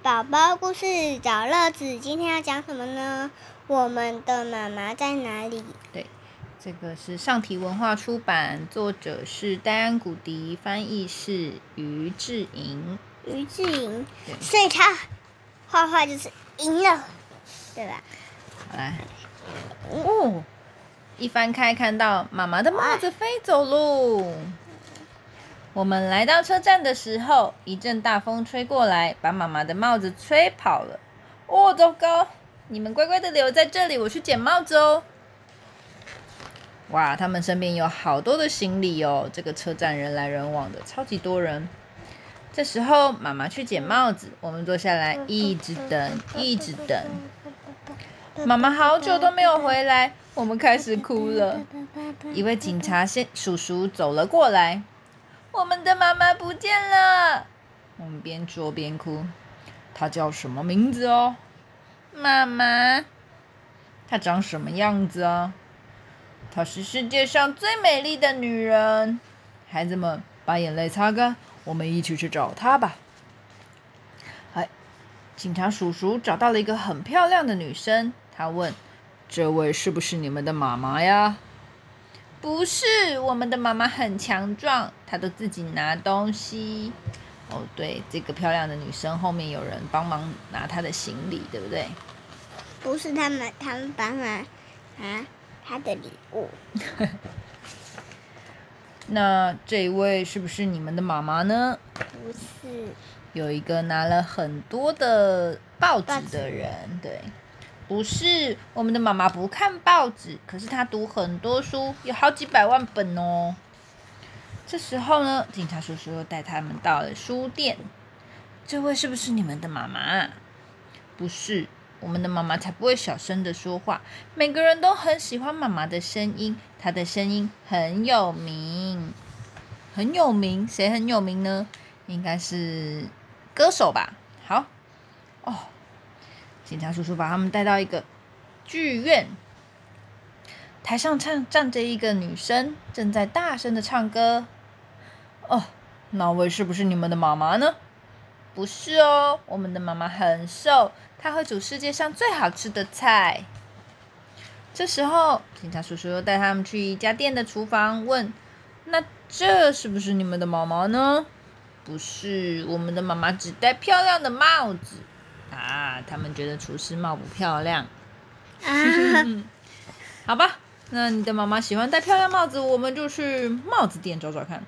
宝宝故事找乐子，今天要讲什么呢？我们的妈妈在哪里？对，这个是上体文化出版，作者是戴安·古迪，翻译是于志莹。于志莹对，所以他画画就是赢了，对吧？好来，哦，一翻开看到妈妈的帽子飞走喽。我们来到车站的时候，一阵大风吹过来，把妈妈的帽子吹跑了。哦，糟糕！你们乖乖的留在这里，我去捡帽子哦。哇，他们身边有好多的行李哦，这个车站人来人往的，超级多人。这时候，妈妈去捡帽子，我们坐下来，一直等，一直等。妈妈好久都没有回来，我们开始哭了。一位警察先叔叔走了过来，我们的妈妈不见了。我们边说边哭。她叫什么名字哦？妈妈。她长什么样子啊？她是世界上最美丽的女人。孩子们，把眼泪擦干，我们一起去找她吧。哎，警察叔叔找到了一个很漂亮的女生，他问：“这位是不是你们的妈妈呀？”不是，我们的妈妈很强壮，她都自己拿东西。哦，对，这个漂亮的女生后面有人帮忙拿她的行李，对不对？不是他们，他们帮忙拿他的礼物。那这一位是不是你们的妈妈呢？不是，有一个拿了很多的报纸报纸的人，对，不是我们的妈妈不看报纸，可是她读很多书，有好几百万本哦。这时候呢，警察叔叔又带他们到了书店。这位是不是你们的妈妈？不是，我们的妈妈才不会小声的说话。每个人都很喜欢妈妈的声音，她的声音很有名，很有名。谁很有名呢？应该是歌手吧。好，哦，警察叔叔把他们带到一个剧院，台上唱站着一个女生，正在大声的唱歌。哦，那位是不是你们的妈妈呢？不是哦，我们的妈妈很瘦，她会煮世界上最好吃的菜。这时候，警察叔叔又带他们去一家店的厨房，问：“那这是不是你们的妈妈呢？”不是，我们的妈妈只戴漂亮的帽子啊。他们觉得厨师帽不漂亮。啊，好吧，那你的妈妈喜欢戴漂亮帽子，我们就去帽子店找找看。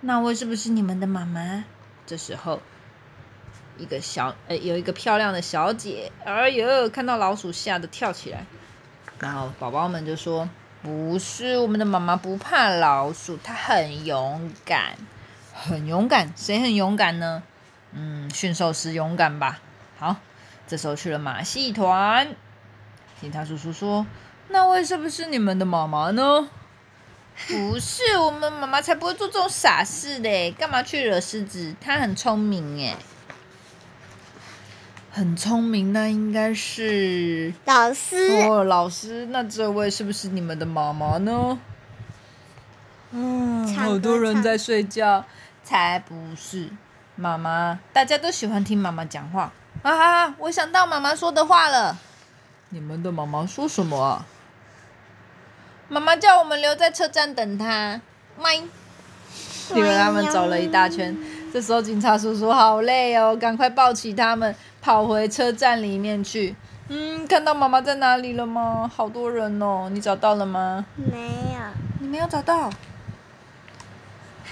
那位是不是你们的妈妈？这时候，一个小呃有一个漂亮的小姐，哎呦，看到老鼠吓得跳起来。然后宝宝们就说：“不是，我们的妈妈不怕老鼠，她很勇敢，很勇敢。谁很勇敢呢？嗯，驯兽师勇敢吧。好，这时候去了马戏团。警察叔叔说：“那位是不是你们的妈妈呢？” 不是，我们妈妈才不会做这种傻事嘞！干嘛去惹狮子？她很聪明耶，很聪明，那应该是老师，哦，老师。那这位是不是你们的妈妈呢？嗯，好多人在睡觉，才不是。妈妈，大家都喜欢听妈妈讲话啊！我想到妈妈说的话了。你们的妈妈说什么啊？妈妈叫我们留在车站等她。麦，因为他们走了一大圈。这时候警察叔叔好累哦，赶快抱起他们，跑回车站里面去。嗯，看到妈妈在哪里了吗？好多人哦，你找到了吗？没有，你没有找到。哈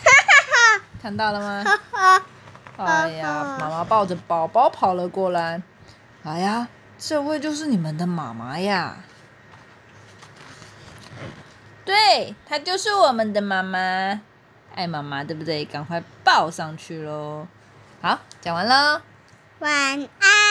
哈看到了吗？哈哈，哎呀，妈妈抱着宝宝跑了过来。哎呀，这位就是你们的妈妈呀。对，她就是我们的妈妈，爱妈妈，对不对？赶快抱上去喽。好，讲完了。晚安。